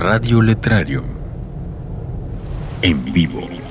Radio Letrario. En vivo.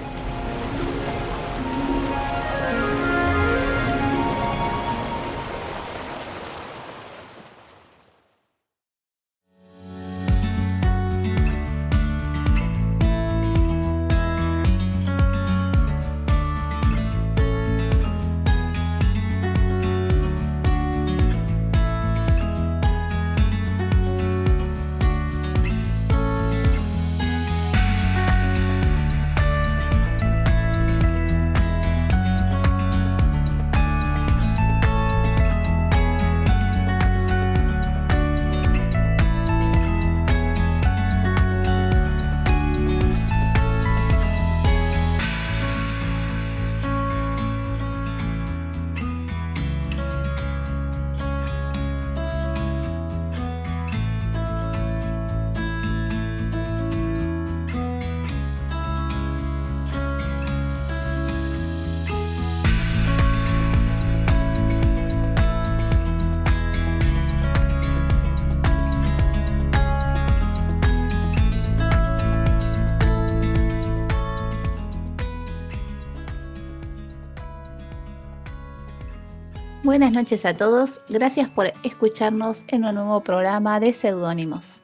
Buenas noches a todos, gracias por escucharnos en un nuevo programa de Seudónimos.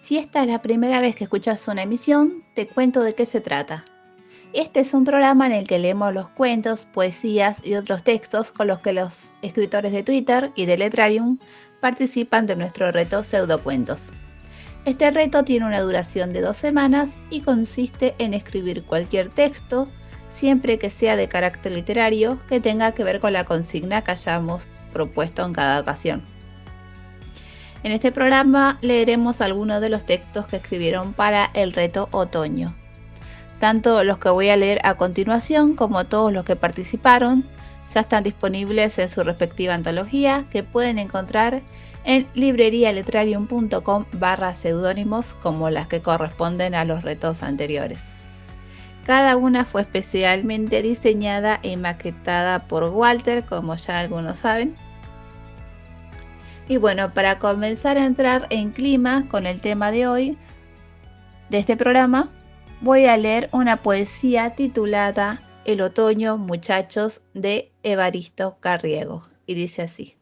Si esta es la primera vez que escuchas una emisión, te cuento de qué se trata. Este es un programa en el que leemos los cuentos, poesías y otros textos con los que los escritores de Twitter y de Letrarium participan de nuestro reto Pseudocuentos. Este reto tiene una duración de dos semanas y consiste en escribir cualquier texto, siempre que sea de carácter literario, que tenga que ver con la consigna que hayamos propuesto en cada ocasión. En este programa leeremos algunos de los textos que escribieron para el reto otoño. Tanto los que voy a leer a continuación como todos los que participaron ya están disponibles en su respectiva antología que pueden encontrar en librerialetrarium.com barra seudónimos como las que corresponden a los retos anteriores. Cada una fue especialmente diseñada y maquetada por Walter, como ya algunos saben. Y bueno, para comenzar a entrar en clima con el tema de hoy de este programa, voy a leer una poesía titulada El otoño, muchachos, de Evaristo Carriego. Y dice así.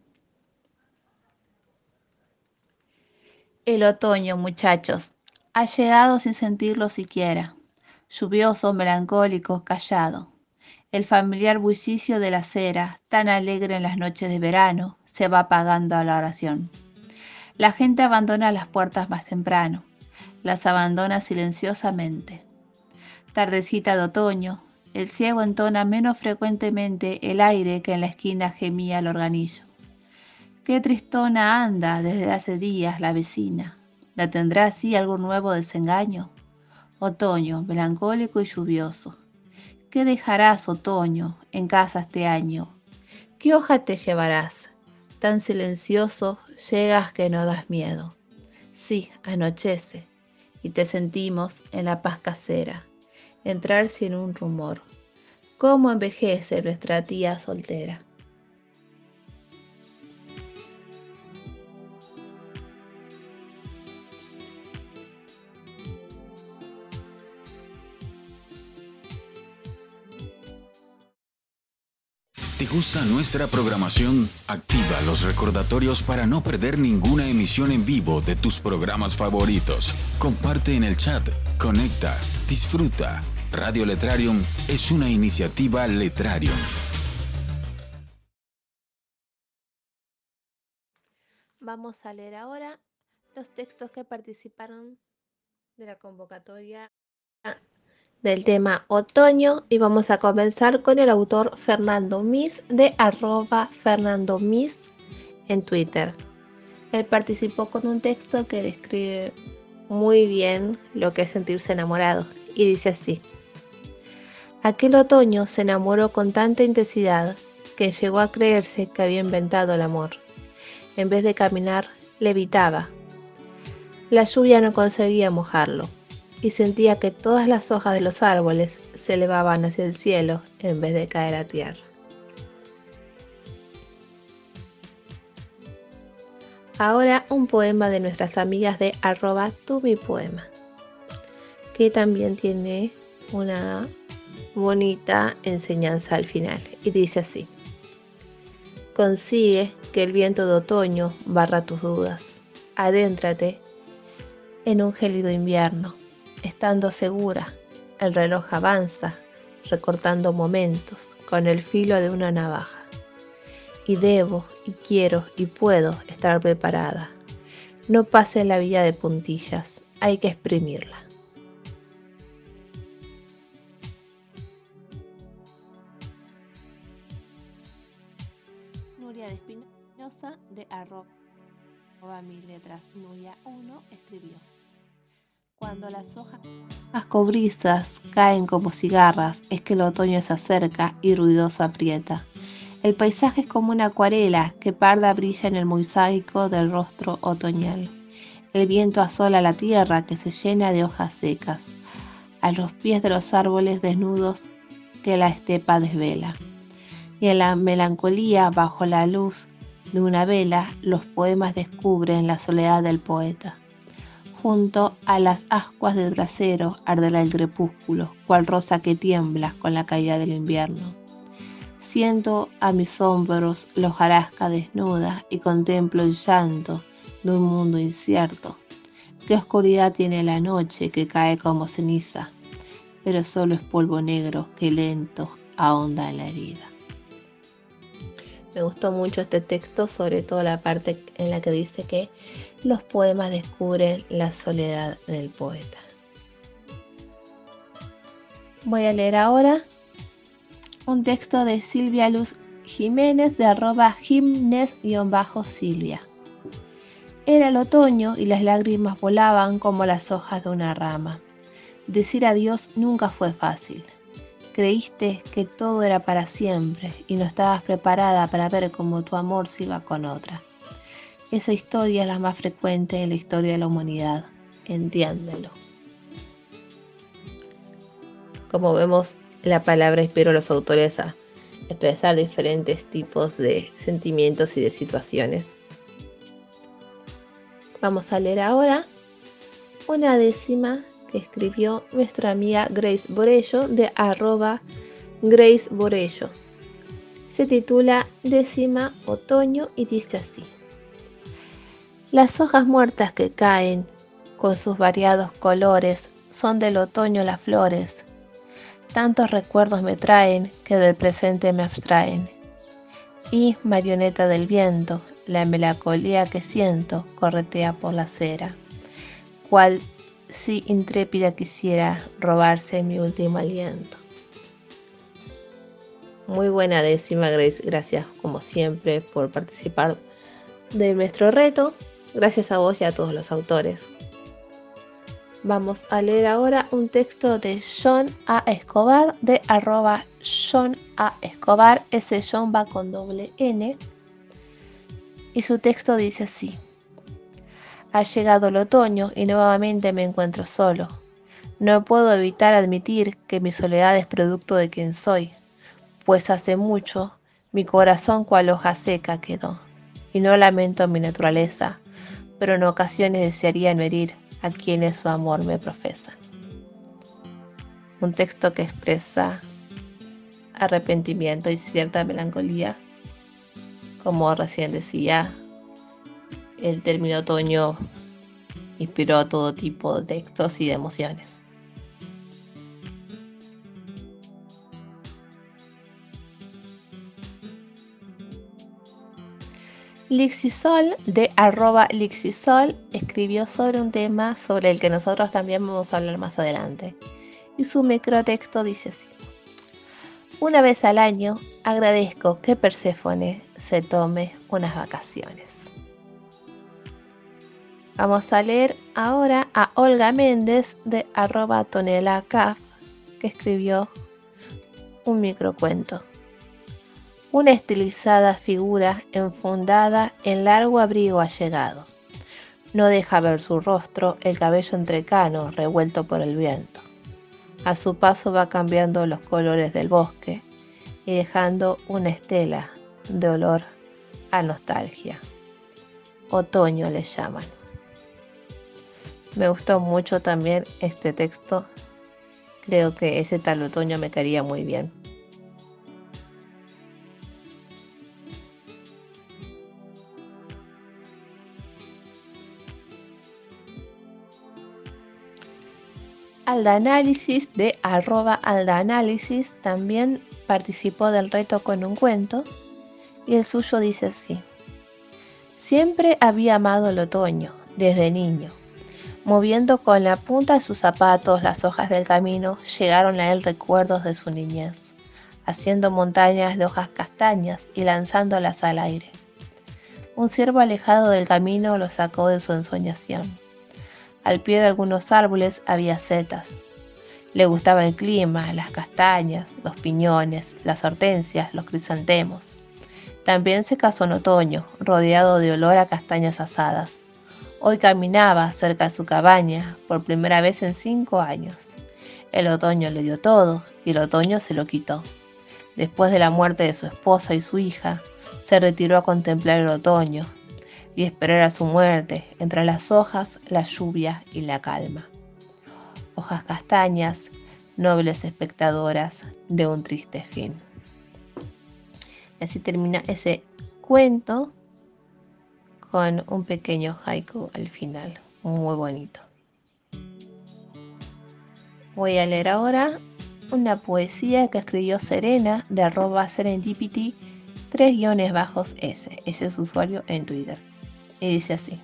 El otoño, muchachos, ha llegado sin sentirlo siquiera lluvioso, melancólico, callado. El familiar bullicio de la acera, tan alegre en las noches de verano, se va apagando a la oración. La gente abandona las puertas más temprano, las abandona silenciosamente. Tardecita de otoño, el ciego entona menos frecuentemente el aire que en la esquina gemía el organillo. Qué tristona anda desde hace días la vecina. ¿La tendrá así algún nuevo desengaño? Otoño, melancólico y lluvioso. ¿Qué dejarás, otoño, en casa este año? ¿Qué hoja te llevarás? Tan silencioso llegas que no das miedo. Sí, anochece, y te sentimos en la paz casera, entrar sin un rumor. ¿Cómo envejece nuestra tía soltera? Gusta nuestra programación? Activa los recordatorios para no perder ninguna emisión en vivo de tus programas favoritos. Comparte en el chat, conecta, disfruta. Radio Letrarium es una iniciativa Letrarium. Vamos a leer ahora los textos que participaron de la convocatoria del tema otoño y vamos a comenzar con el autor Fernando Mis de arroba Fernando Mis en Twitter. Él participó con un texto que describe muy bien lo que es sentirse enamorado y dice así. Aquel otoño se enamoró con tanta intensidad que llegó a creerse que había inventado el amor. En vez de caminar, levitaba. La lluvia no conseguía mojarlo y sentía que todas las hojas de los árboles se elevaban hacia el cielo en vez de caer a tierra. Ahora un poema de nuestras amigas de arroba tu mi poema, que también tiene una bonita enseñanza al final y dice así. Consigue que el viento de otoño barra tus dudas. Adéntrate en un gélido invierno, estando segura, el reloj avanza, recortando momentos con el filo de una navaja y debo y quiero y puedo estar preparada. No pase la vida de puntillas, hay que exprimirla. Nuria de Espinosa de arroba mi letras Nuria 1 escribió. Cuando las hojas cobrizas caen como cigarras, es que el otoño se acerca y ruidoso aprieta. El paisaje es como una acuarela que parda brilla en el mosaico del rostro otoñal. El viento asola la tierra que se llena de hojas secas, a los pies de los árboles desnudos que la estepa desvela. Y en la melancolía, bajo la luz de una vela, los poemas descubren la soledad del poeta. Junto a las ascuas del brasero arderá el crepúsculo, cual rosa que tiembla con la caída del invierno. Siento a mis hombros la hojarasca desnuda y contemplo el llanto de un mundo incierto. Qué oscuridad tiene la noche que cae como ceniza, pero solo es polvo negro que lento ahonda en la herida. Me gustó mucho este texto, sobre todo la parte en la que dice que los poemas descubren la soledad del poeta. Voy a leer ahora un texto de Silvia Luz Jiménez de arroba gimnes-silvia. Era el otoño y las lágrimas volaban como las hojas de una rama. Decir adiós nunca fue fácil. Creíste que todo era para siempre y no estabas preparada para ver cómo tu amor se iba con otra. Esa historia es la más frecuente en la historia de la humanidad. Entiéndelo. Como vemos, la palabra inspiró a los autores a expresar diferentes tipos de sentimientos y de situaciones. Vamos a leer ahora una décima que escribió nuestra amiga Grace Borello de arroba Grace Borello. Se titula Décima Otoño y dice así. Las hojas muertas que caen con sus variados colores son del otoño las flores Tantos recuerdos me traen que del presente me abstraen. Y, marioneta del viento, la melancolía que siento corretea por la acera, cual si intrépida quisiera robarse mi último aliento. Muy buena décima, Grace. Gracias como siempre por participar de nuestro reto. Gracias a vos y a todos los autores. Vamos a leer ahora un texto de John A. Escobar de arroba John A. Escobar. Ese John va con doble N. Y su texto dice así. Ha llegado el otoño y nuevamente me encuentro solo. No puedo evitar admitir que mi soledad es producto de quien soy, pues hace mucho mi corazón cual hoja seca quedó. Y no lamento mi naturaleza, pero en ocasiones desearía no herir a quienes su amor me profesan. Un texto que expresa arrepentimiento y cierta melancolía. Como recién decía, el término otoño inspiró todo tipo de textos y de emociones. Lixisol de arroba Lixisol escribió sobre un tema sobre el que nosotros también vamos a hablar más adelante. Y su microtexto dice así. Una vez al año agradezco que Perséfone se tome unas vacaciones. Vamos a leer ahora a Olga Méndez de arroba tonela que escribió un microcuento una estilizada figura enfundada en largo abrigo ha llegado. No deja ver su rostro el cabello entrecano revuelto por el viento. A su paso va cambiando los colores del bosque y dejando una estela de olor a nostalgia. otoño le llaman. Me gustó mucho también este texto. Creo que ese tal otoño me caería muy bien. Aldaanálisis de arroba aldaanálisis también participó del reto con un cuento y el suyo dice así. Siempre había amado el otoño, desde niño. Moviendo con la punta de sus zapatos las hojas del camino, llegaron a él recuerdos de su niñez, haciendo montañas de hojas castañas y lanzándolas al aire. Un ciervo alejado del camino lo sacó de su ensoñación. Al pie de algunos árboles había setas. Le gustaba el clima, las castañas, los piñones, las hortensias, los crisantemos. También se casó en otoño, rodeado de olor a castañas asadas. Hoy caminaba cerca de su cabaña por primera vez en cinco años. El otoño le dio todo y el otoño se lo quitó. Después de la muerte de su esposa y su hija, se retiró a contemplar el otoño, y esperar a su muerte entre las hojas, la lluvia y la calma. Hojas castañas, nobles espectadoras de un triste fin. Así termina ese cuento con un pequeño haiku al final, muy bonito. Voy a leer ahora una poesía que escribió Serena de arroba serendipity 3 guiones bajos S. Ese es su usuario en Twitter y dice así.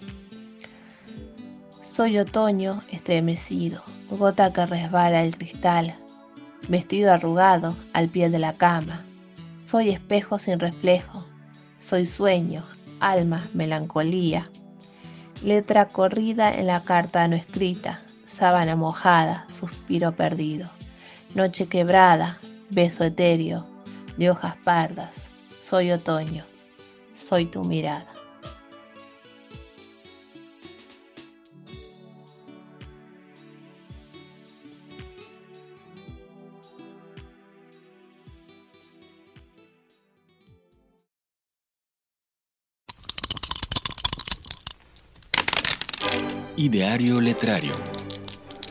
Soy otoño estremecido, gota que resbala el cristal, vestido arrugado al pie de la cama. Soy espejo sin reflejo, soy sueño, alma, melancolía. Letra corrida en la carta no escrita, sábana mojada, suspiro perdido. Noche quebrada, beso etéreo, de hojas pardas. Soy otoño, soy tu mirada. Ideario Letrario.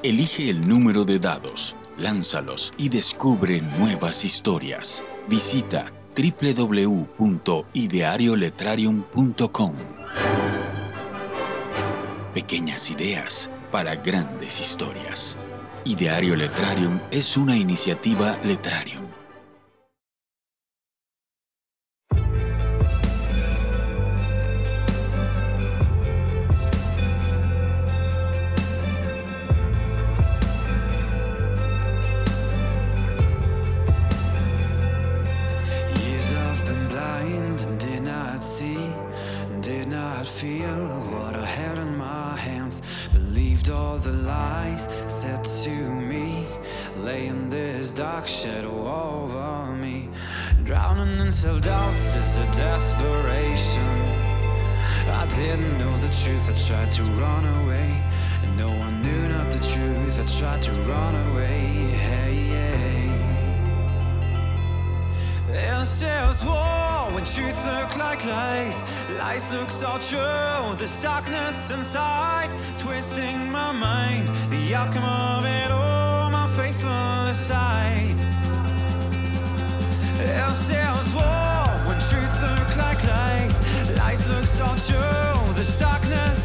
Elige el número de dados, lánzalos y descubre nuevas historias. Visita www.idearioletrarium.com. Pequeñas ideas para grandes historias. Ideario Letrarium es una iniciativa Letrarium settle over me. Drowning in self doubts is a desperation. I didn't know the truth, I tried to run away. And no one knew not the truth, I tried to run away. Hey, hey. And there's war when truth looks like lies. Lies look so true, this darkness inside. Twisting my mind, the outcome of it all, my faithful aside. When truth looks like lies, lies look so true. There's darkness.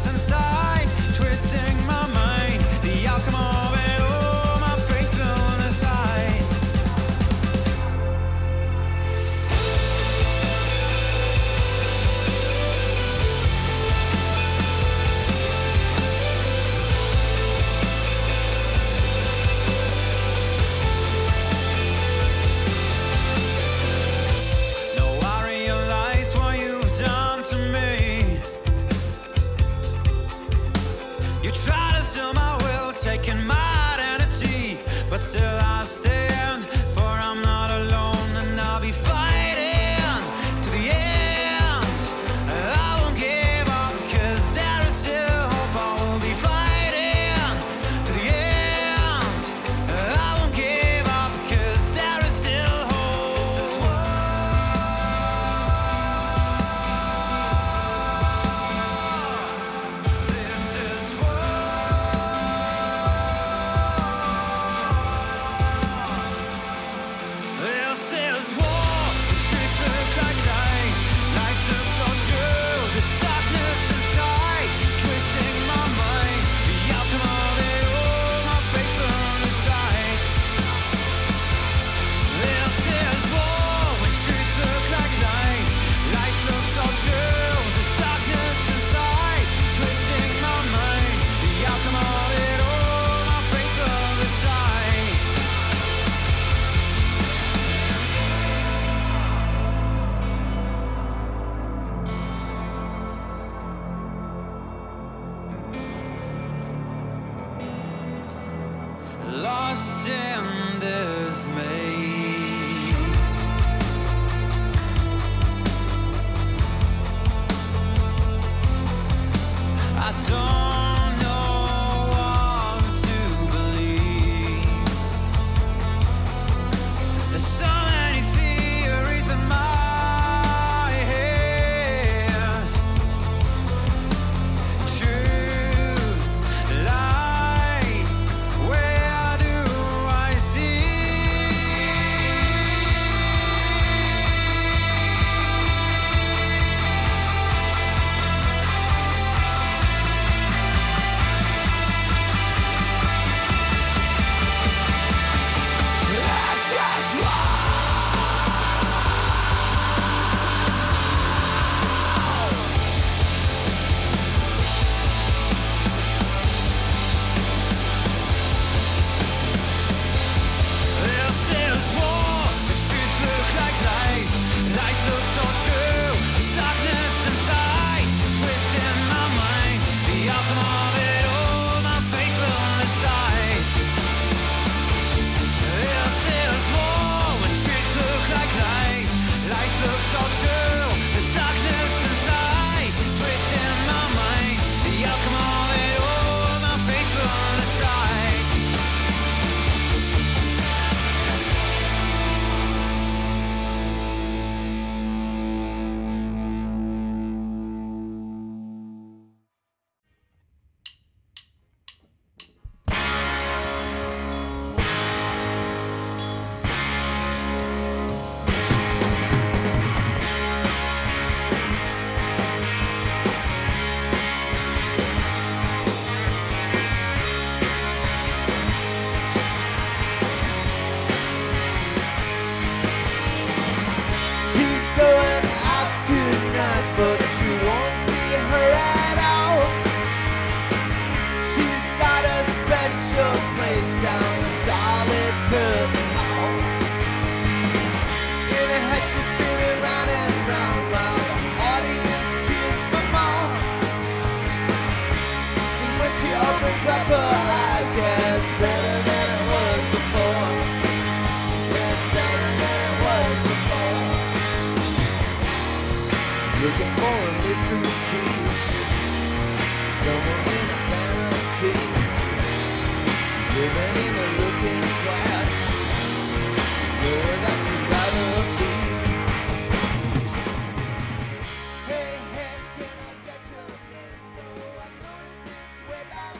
Stand there.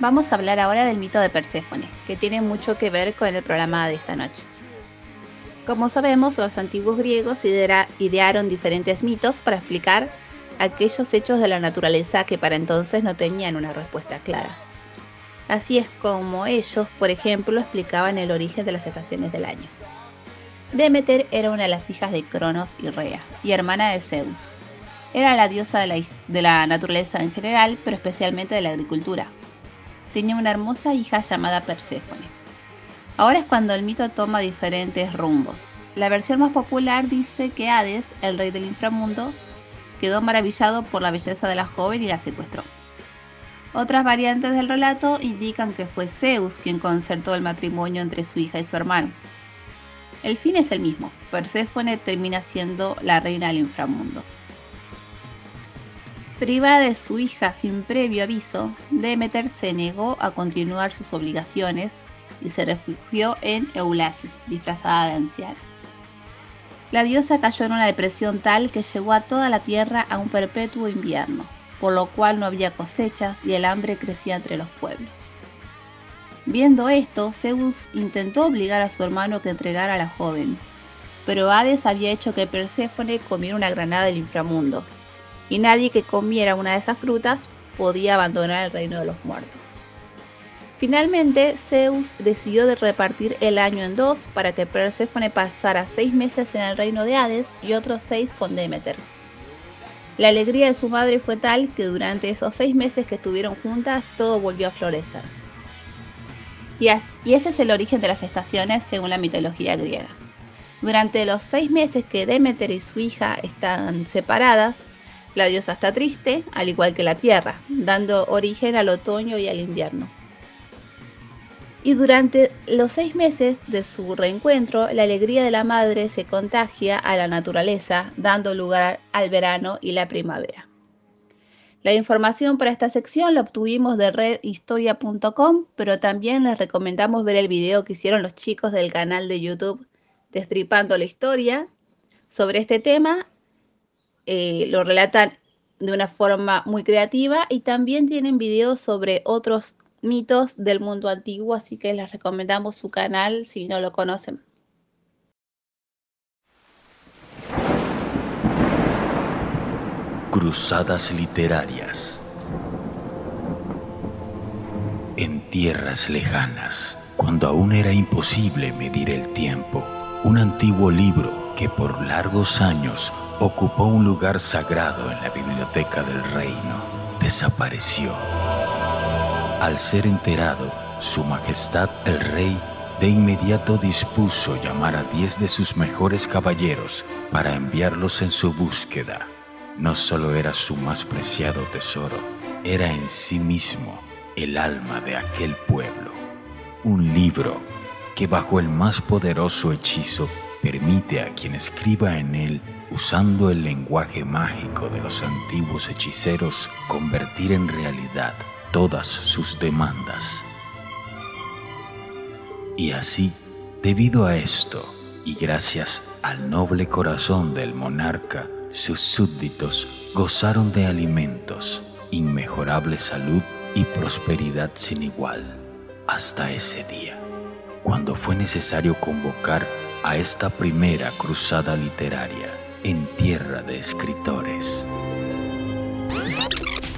Vamos a hablar ahora del mito de Perséfone, que tiene mucho que ver con el programa de esta noche. Como sabemos, los antiguos griegos idearon diferentes mitos para explicar aquellos hechos de la naturaleza que para entonces no tenían una respuesta clara. Así es como ellos, por ejemplo, explicaban el origen de las estaciones del año. Demeter era una de las hijas de Cronos y Rea, y hermana de Zeus. Era la diosa de la, de la naturaleza en general, pero especialmente de la agricultura, tenía una hermosa hija llamada Perséfone. Ahora es cuando el mito toma diferentes rumbos. La versión más popular dice que Hades, el rey del inframundo, quedó maravillado por la belleza de la joven y la secuestró. Otras variantes del relato indican que fue Zeus quien concertó el matrimonio entre su hija y su hermano. El fin es el mismo, Perséfone termina siendo la reina del inframundo. Privada de su hija sin previo aviso, Demeter se negó a continuar sus obligaciones y se refugió en Eulasis, disfrazada de anciana. La diosa cayó en una depresión tal que llevó a toda la tierra a un perpetuo invierno, por lo cual no había cosechas y el hambre crecía entre los pueblos. Viendo esto, Zeus intentó obligar a su hermano que entregara a la joven, pero Hades había hecho que Perséfone comiera una granada del inframundo, y nadie que comiera una de esas frutas podía abandonar el reino de los muertos. Finalmente, Zeus decidió de repartir el año en dos para que Perséfone pasara seis meses en el reino de Hades y otros seis con Demeter. La alegría de su madre fue tal que durante esos seis meses que estuvieron juntas todo volvió a florecer. Y, ese es el origen de las estaciones según la mitología griega. Durante los seis meses que Demeter y su hija están separadas, la diosa está triste, al igual que la tierra, dando origen al otoño y al invierno. Y durante los seis meses de su reencuentro, la alegría de la madre se contagia a la naturaleza, dando lugar al verano y la primavera. La información para esta sección la obtuvimos de redhistoria.com, pero también les recomendamos ver el video que hicieron los chicos del canal de YouTube Destripando la Historia sobre este tema eh, lo relatan de una forma muy creativa y también tienen videos sobre otros mitos del mundo antiguo, así que les recomendamos su canal si no lo conocen. Cruzadas literarias. En tierras lejanas, cuando aún era imposible medir el tiempo, un antiguo libro que por largos años ocupó un lugar sagrado en la biblioteca del reino, desapareció. Al ser enterado, Su Majestad el Rey de inmediato dispuso llamar a diez de sus mejores caballeros para enviarlos en su búsqueda. No solo era su más preciado tesoro, era en sí mismo el alma de aquel pueblo. Un libro que bajo el más poderoso hechizo permite a quien escriba en él, usando el lenguaje mágico de los antiguos hechiceros, convertir en realidad todas sus demandas. Y así, debido a esto, y gracias al noble corazón del monarca, sus súbditos gozaron de alimentos, inmejorable salud y prosperidad sin igual, hasta ese día cuando fue necesario convocar a esta primera cruzada literaria en tierra de escritores.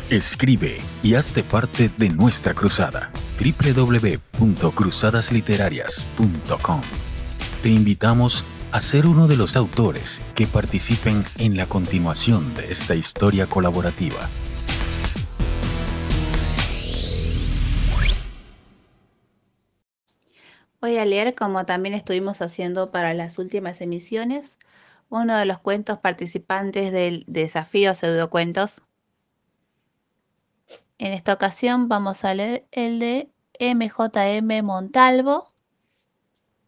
Escribe y hazte parte de nuestra cruzada www.cruzadasliterarias.com. Te invitamos a ser uno de los autores que participen en la continuación de esta historia colaborativa voy a leer, como también estuvimos haciendo para las últimas emisiones, uno de los cuentos participantes del desafío pseudocuentos. En esta ocasión vamos a leer el de MJM Montalvo.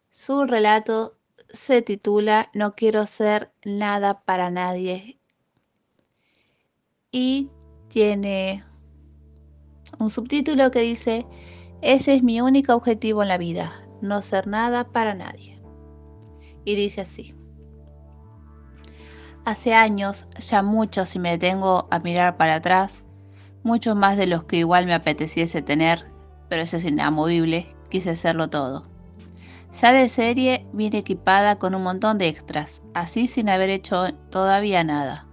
Su relato se titula No quiero ser nada para nadie y tiene un subtítulo que dice Ese es mi único objetivo en la vida, no ser nada para nadie. Y dice así. Hace años, ya mucho si me detengo a mirar para atrás, mucho más de los que igual me apeteciese tener, pero eso es inamovible, quise hacerlo todo. Ya de serie vine equipada con un montón de extras, así sin haber hecho todavía nada.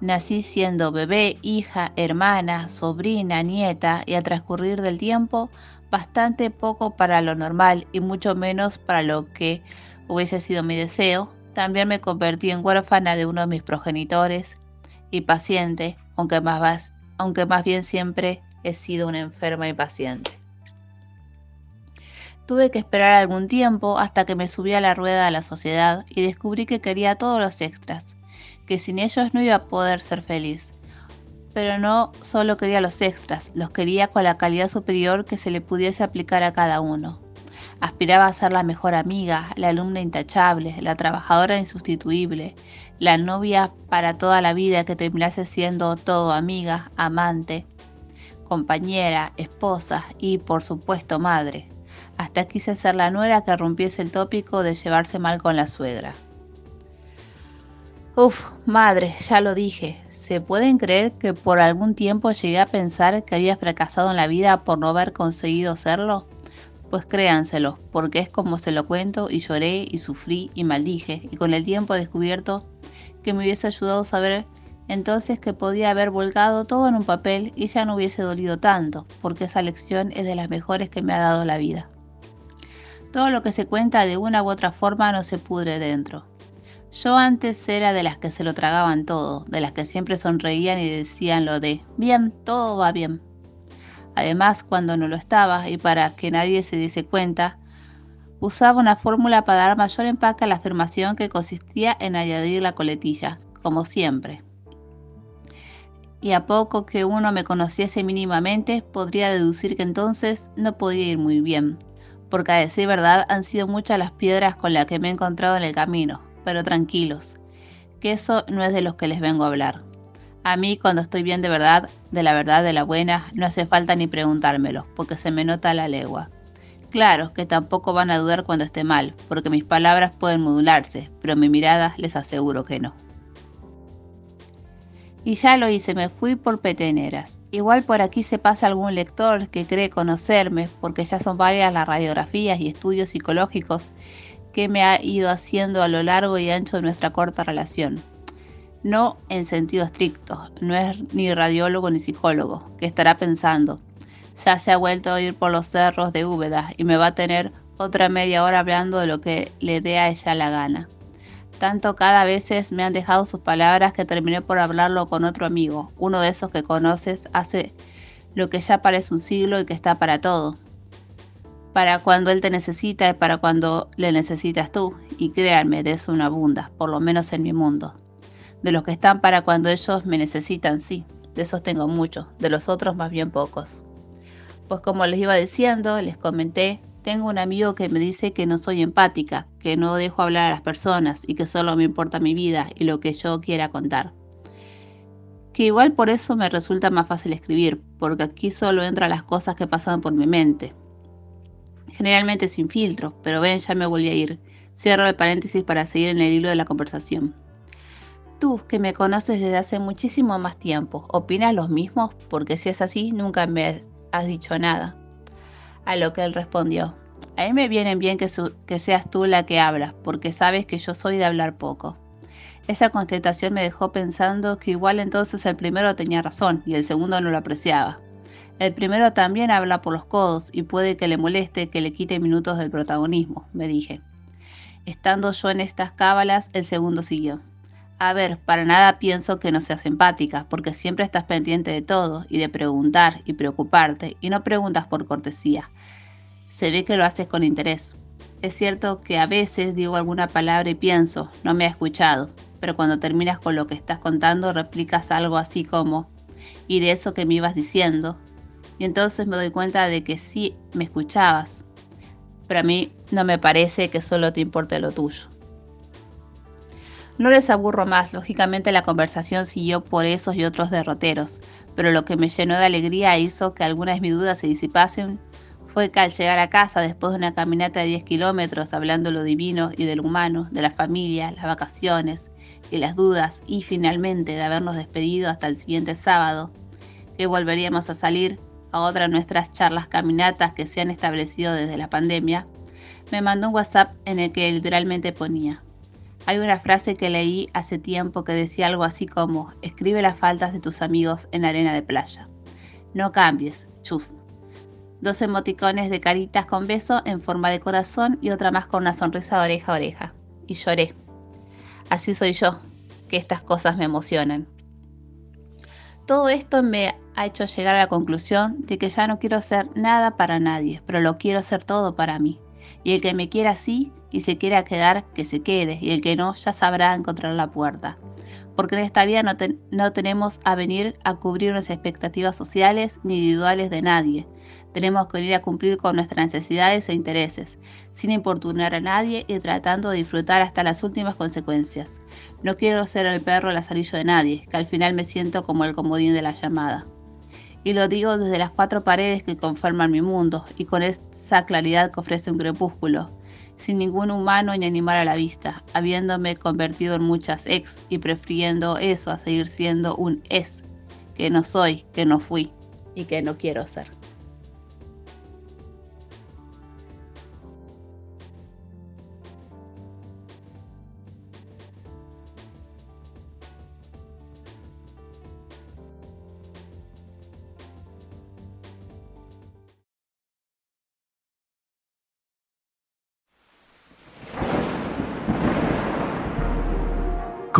Nací siendo bebé, hija, hermana, sobrina, nieta y a transcurrir del tiempo bastante poco para lo normal y mucho menos para lo que hubiese sido mi deseo, también me convertí en huérfana de uno de mis progenitores y paciente, aunque más, bien siempre he sido una enferma y paciente. Tuve que esperar algún tiempo hasta que me subí a la rueda de la sociedad y descubrí que quería todos los extras, que sin ellos no iba a poder ser feliz. Pero no solo quería los extras, los quería con la calidad superior que se le pudiese aplicar a cada uno. Aspiraba a ser la mejor amiga, la alumna intachable, la trabajadora insustituible, la novia para toda la vida que terminase siendo todo amiga, amante, compañera, esposa y por supuesto madre. Hasta quise ser la nuera que rompiese el tópico de llevarse mal con la suegra. Uf, madre, ya lo dije. ¿Se pueden creer que por algún tiempo llegué a pensar que había fracasado en la vida por no haber conseguido serlo? Pues créanselo, porque es como se lo cuento y lloré y sufrí y maldije y con el tiempo he descubierto que me hubiese ayudado a saber entonces que podía haber volcado todo en un papel y ya no hubiese dolido tanto, porque esa lección es de las mejores que me ha dado la vida. Todo lo que se cuenta de una u otra forma no se pudre dentro. Yo antes era de las que se lo tragaban todo, de las que siempre sonreían y decían lo de, bien, todo va bien. Además, cuando no lo estaba y para que nadie se diese cuenta, usaba una fórmula para dar mayor empaque a la afirmación que consistía en añadir la coletilla, como siempre. Y a poco que uno me conociese mínimamente, podría deducir que entonces no podía ir muy bien, porque a decir verdad han sido muchas las piedras con las que me he encontrado en el camino, pero tranquilos, que eso no es de los que les vengo a hablar. A mí cuando estoy bien de verdad, de la verdad de la buena, no hace falta ni preguntármelo, porque se me nota la legua. Claro que tampoco van a dudar cuando esté mal, porque mis palabras pueden modularse, pero mi mirada les aseguro que no. Y ya lo hice, me fui por peteneras. Igual por aquí se pasa algún lector que cree conocerme, porque ya son varias las radiografías y estudios psicológicos que me ha ido haciendo a lo largo y ancho de nuestra corta relación no en sentido estricto, no es ni radiólogo ni psicólogo, que estará pensando, ya se ha vuelto a ir por los cerros de Úbeda y me va a tener otra media hora hablando de lo que le dé a ella la gana. Tanto cada vez me han dejado sus palabras que terminé por hablarlo con otro amigo, uno de esos que conoces hace lo que ya parece un siglo y que está para todo. Para cuando él te necesita y para cuando le necesitas tú, y créanme, de eso una abunda, por lo menos en mi mundo de los que están para cuando ellos me necesitan, sí, de esos tengo muchos, de los otros más bien pocos. Pues como les iba diciendo, les comenté, tengo un amigo que me dice que no soy empática, que no dejo hablar a las personas y que solo me importa mi vida y lo que yo quiera contar. Que igual por eso me resulta más fácil escribir, porque aquí solo entran las cosas que pasan por mi mente. Generalmente sin filtro, pero ven, ya me volví a ir. Cierro el paréntesis para seguir en el hilo de la conversación. Tú, que me conoces desde hace muchísimo más tiempo, ¿opinas lo mismo? Porque si es así, nunca me has dicho nada. A lo que él respondió, a mí me viene bien que, que seas tú la que habla, porque sabes que yo soy de hablar poco. Esa contestación me dejó pensando que igual entonces el primero tenía razón y el segundo no lo apreciaba. El primero también habla por los codos y puede que le moleste que le quite minutos del protagonismo, me dije. Estando yo en estas cábalas, el segundo siguió. A ver, para nada pienso que no seas empática, porque siempre estás pendiente de todo y de preguntar y preocuparte, y no preguntas por cortesía. se ve que lo haces con interés. Es cierto que a veces digo alguna palabra y pienso, no me ha escuchado, pero cuando terminas con lo que estás contando replicas algo así como, y de eso que me ibas diciendo, y entonces me doy cuenta de que sí me escuchabas, pero a mí no me parece que solo te importe lo tuyo. No les aburro más, lógicamente la conversación siguió por esos y otros derroteros, pero lo que me llenó de alegría hizo que algunas de mis dudas se disipasen fue que al llegar a casa después de una caminata de 10 kilómetros hablando lo divino y de lo humano, de la familia, las vacaciones y las dudas y finalmente de habernos despedido hasta el siguiente sábado, que volveríamos a salir a otra de nuestras charlas caminatas que se han establecido desde la pandemia, me mandó un WhatsApp en el que literalmente ponía, hay una frase que leí hace tiempo que decía algo así como, escribe las faltas de tus amigos en arena de playa. No cambies, chus. Dos emoticones de caritas con beso en forma de corazón y otra más con una sonrisa de oreja a oreja. Y lloré. Así soy yo, que estas cosas me emocionan. Todo esto me ha hecho llegar a la conclusión de que ya no quiero ser nada para nadie, pero lo quiero ser todo para mí. Y el que me quiera así, y se quiera quedar, que se quede, y el que no, ya sabrá encontrar la puerta. Porque en esta vida no, tenemos a venir a cubrir las expectativas sociales ni individuales de nadie. Tenemos que venir a cumplir con nuestras necesidades e intereses, sin importunar a nadie y tratando de disfrutar hasta las últimas consecuencias. No quiero ser el perro lazarillo de nadie, que al final me siento como el comodín de la llamada. Y lo digo desde las cuatro paredes que conforman mi mundo y con esa claridad que ofrece un crepúsculo sin ningún humano ni animal a la vista, habiéndome convertido en muchas ex y prefiriendo eso a seguir siendo un es, que no soy, que no fui y que no quiero ser.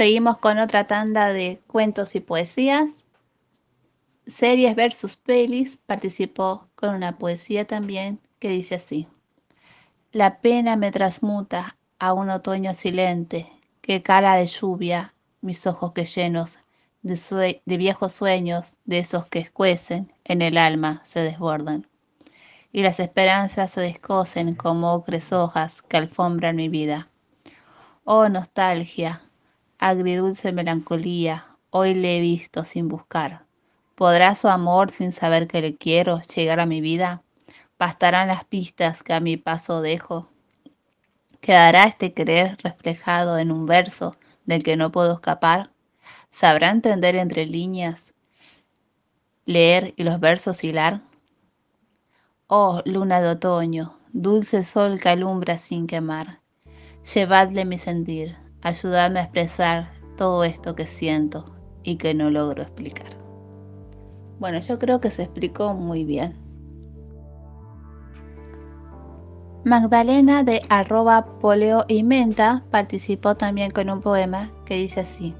Seguimos con otra tanda de cuentos y poesías. Series versus pelis participó con una poesía también que dice así. La pena me transmuta a un otoño silente que cala de lluvia mis ojos que llenos de, de viejos sueños, de esos que escuecen en el alma se desbordan. Y las esperanzas se descosen como ocres hojas que alfombran mi vida. Oh nostalgia, agridulce melancolía, hoy le he visto sin buscar. ¿Podrá su amor, sin saber que le quiero, llegar a mi vida? ¿Bastarán las pistas que a mi paso dejo? ¿Quedará este querer reflejado en un verso del que no puedo escapar? ¿Sabrá entender entre líneas, leer y los versos hilar? Oh, luna de otoño, dulce sol que alumbra sin quemar, llevadle mi sentir, ayudarme a expresar todo esto que siento y que no logro explicar. Bueno, yo creo que se explicó muy bien. Magdalena de arroba poleo y menta participó también con un poema que dice así.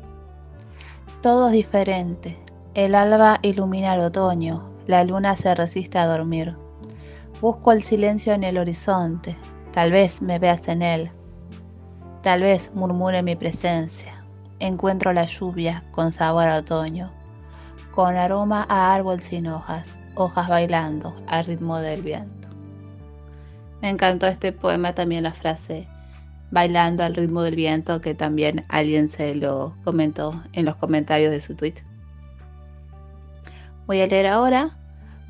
Todo es diferente. El alba ilumina el otoño, la luna se resiste a dormir. Busco el silencio en el horizonte, tal vez me veas en él. Tal vez murmure mi presencia. Encuentro la lluvia con sabor a otoño, con aroma a árbol sin hojas, hojas bailando al ritmo del viento. Me encantó este poema también la frase bailando al ritmo del viento que también alguien se lo comentó en los comentarios de su tweet. Voy a leer ahora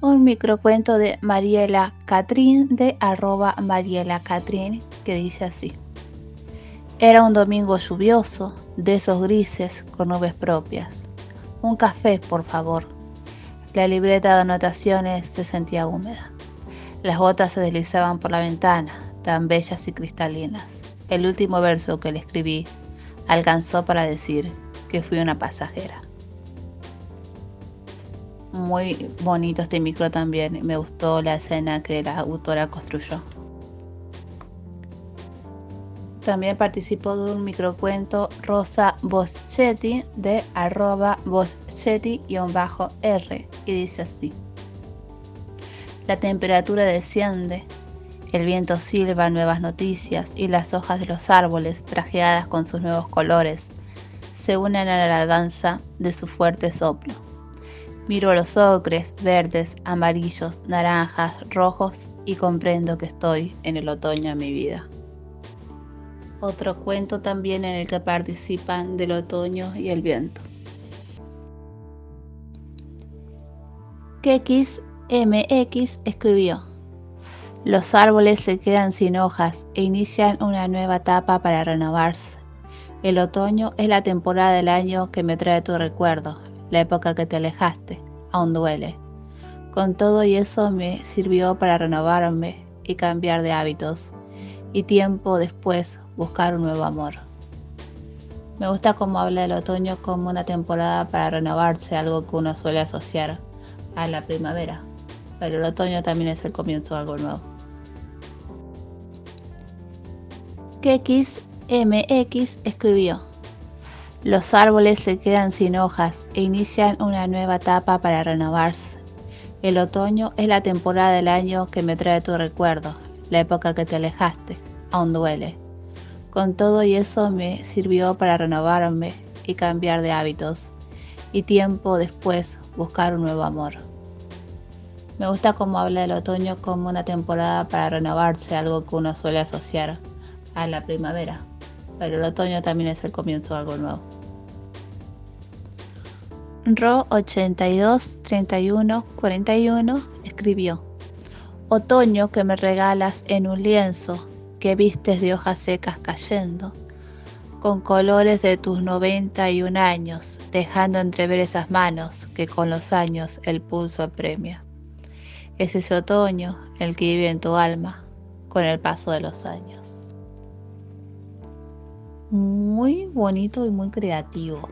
un microcuento de Mariela Catrín de arroba Mariela Catrín que dice así. Era un domingo lluvioso, de esos grises con nubes propias. Un café, por favor. La libreta de anotaciones se sentía húmeda. Las gotas se deslizaban por la ventana, tan bellas y cristalinas. El último verso que le escribí alcanzó para decir que fui una pasajera. Muy bonito este micro también. Me gustó la escena que la autora construyó. También participó de un microcuento Rosa Boschetti de arroba Boschetti-R y dice así. La temperatura desciende, el viento silba nuevas noticias y las hojas de los árboles, trajeadas con sus nuevos colores, se unen a la danza de su fuerte soplo. Miro los ocres, verdes, amarillos, naranjas, rojos y comprendo que estoy en el otoño de mi vida. Otro cuento también en el que participan del otoño y el viento. Kekis MX escribió, los árboles se quedan sin hojas e inician una nueva etapa para renovarse. El otoño es la temporada del año que me trae tu recuerdo, la época que te alejaste, aún duele. Con todo y eso me sirvió para renovarme y cambiar de hábitos, y tiempo después buscar un nuevo amor. Me gusta cómo habla del otoño como una temporada para renovarse, algo que uno suele asociar a la primavera pero el otoño también es el comienzo de algo nuevo. MX escribió, los árboles se quedan sin hojas e inician una nueva etapa para renovarse. El otoño es la temporada del año que me trae tu recuerdo, la época que te alejaste, aún duele. Con todo y eso me sirvió para renovarme y cambiar de hábitos, y tiempo después buscar un nuevo amor. Me gusta cómo habla del otoño como una temporada para renovarse, algo que uno suele asociar a la primavera. Pero el otoño también es el comienzo de algo nuevo. Ro 82 31 41 escribió: Otoño que me regalas en un lienzo que vistes de hojas secas cayendo, con colores de tus 91 años, dejando entrever esas manos que con los años el pulso apremia. Es ese otoño el que vive en tu alma con el paso de los años. Muy bonito y muy creativo.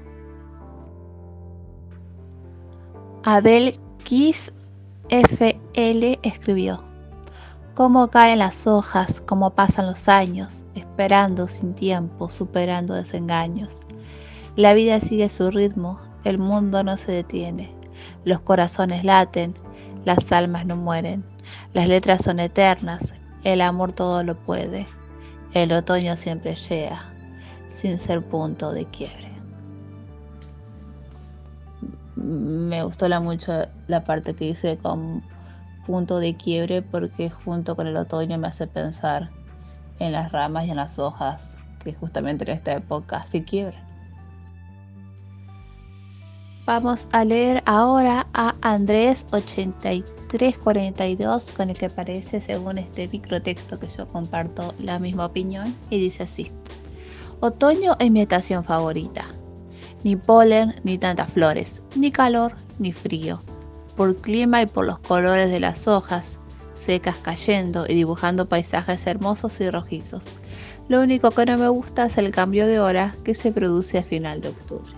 Abel Kiss FL escribió, cómo caen las hojas, cómo pasan los años, esperando sin tiempo, superando desengaños. La vida sigue su ritmo, el mundo no se detiene, los corazones laten, las almas no mueren, las letras son eternas, el amor todo lo puede, el otoño siempre llega, sin ser punto de quiebre. Me gustó la mucho la parte que dice con punto de quiebre porque junto con el otoño me hace pensar en las ramas y en las hojas que justamente en esta época se quiebran. Vamos a leer ahora a Andrés 8342 con el que parece según este microtexto que yo comparto la misma opinión y dice así. Otoño es mi estación favorita. Ni polen ni tantas flores, ni calor ni frío. Por clima y por los colores de las hojas secas cayendo y dibujando paisajes hermosos y rojizos. Lo único que no me gusta es el cambio de hora que se produce a final de octubre.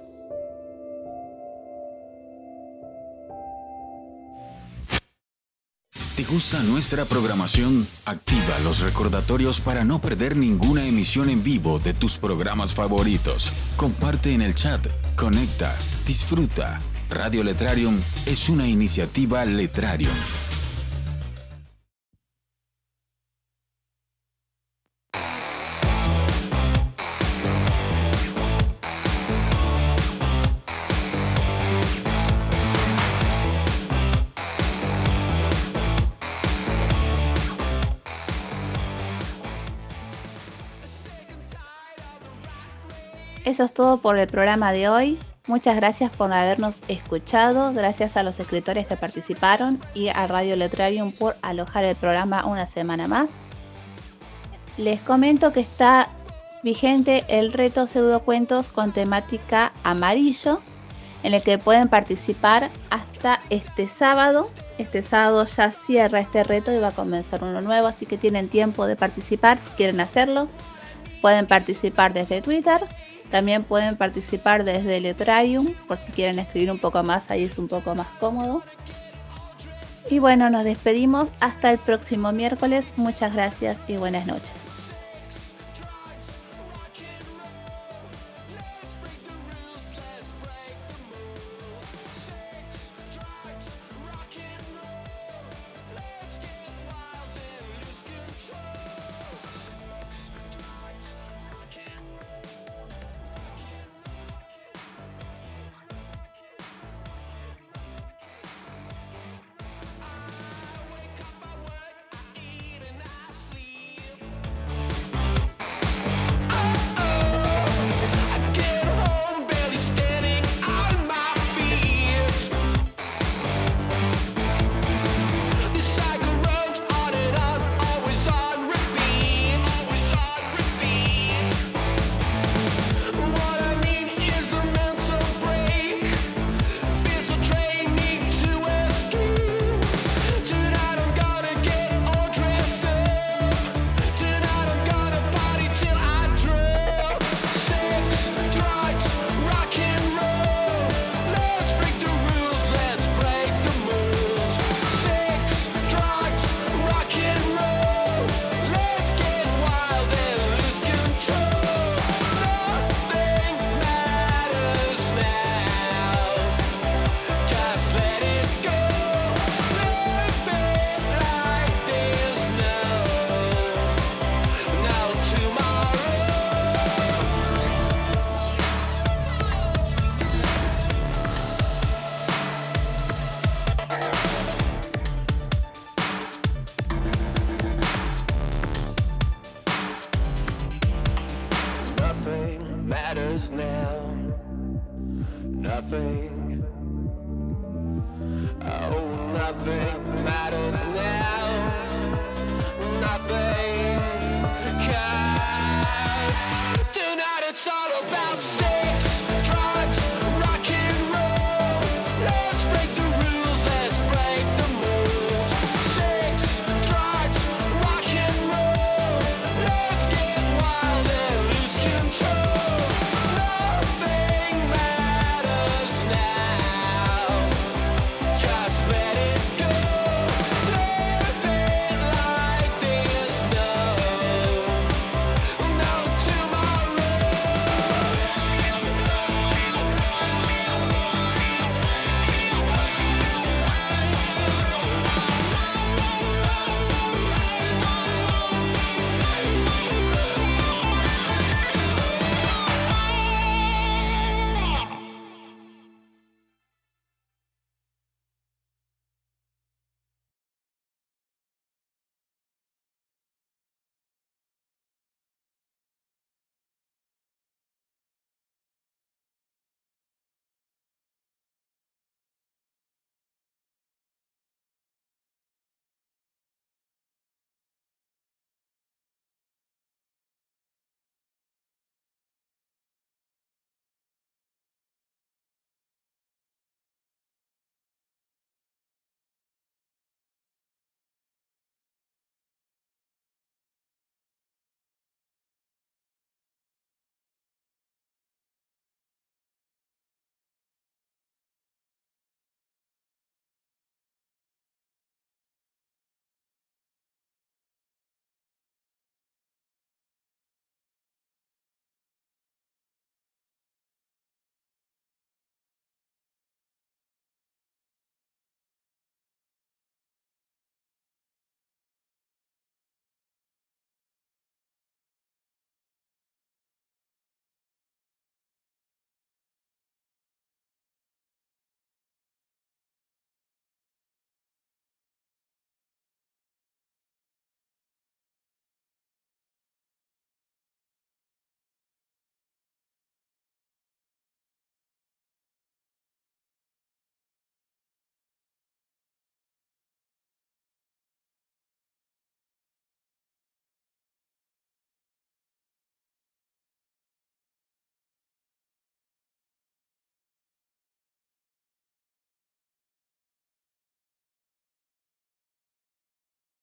¿Te gusta nuestra programación? Activa los recordatorios para no perder ninguna emisión en vivo de tus programas favoritos. Comparte en el chat, conecta, disfruta. Radio Letrarium es una iniciativa Letrarium. Eso es todo por el programa de hoy. Muchas gracias por habernos escuchado, gracias a los escritores que participaron y a Radio Letrarium por alojar el programa una semana más. Les comento que está vigente el reto pseudocuentos con temática amarillo, en el que pueden participar hasta este sábado. Este sábado ya cierra este reto y va a comenzar uno nuevo, así que tienen tiempo de participar si quieren hacerlo. Pueden participar desde Twitter también pueden participar desde Letrarium, por si quieren escribir un poco más, ahí es un poco más cómodo. Y bueno, nos despedimos hasta el próximo miércoles. Muchas gracias y buenas noches.